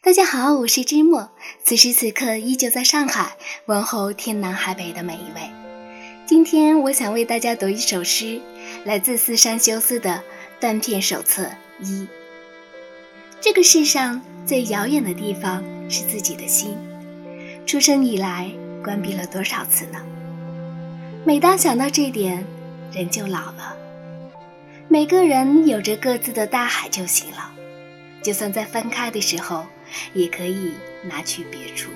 大家好，我是芝墨，此时此刻依旧在上海，问候天南海北的每一位。今天我想为大家读一首诗，来自四山修斯的《断片手册一》。这个世上最遥远的地方是自己的心，出生以来关闭了多少次呢？每当想到这点，人就老了。每个人有着各自的大海就行了，就算在分开的时候。也可以拿去别处。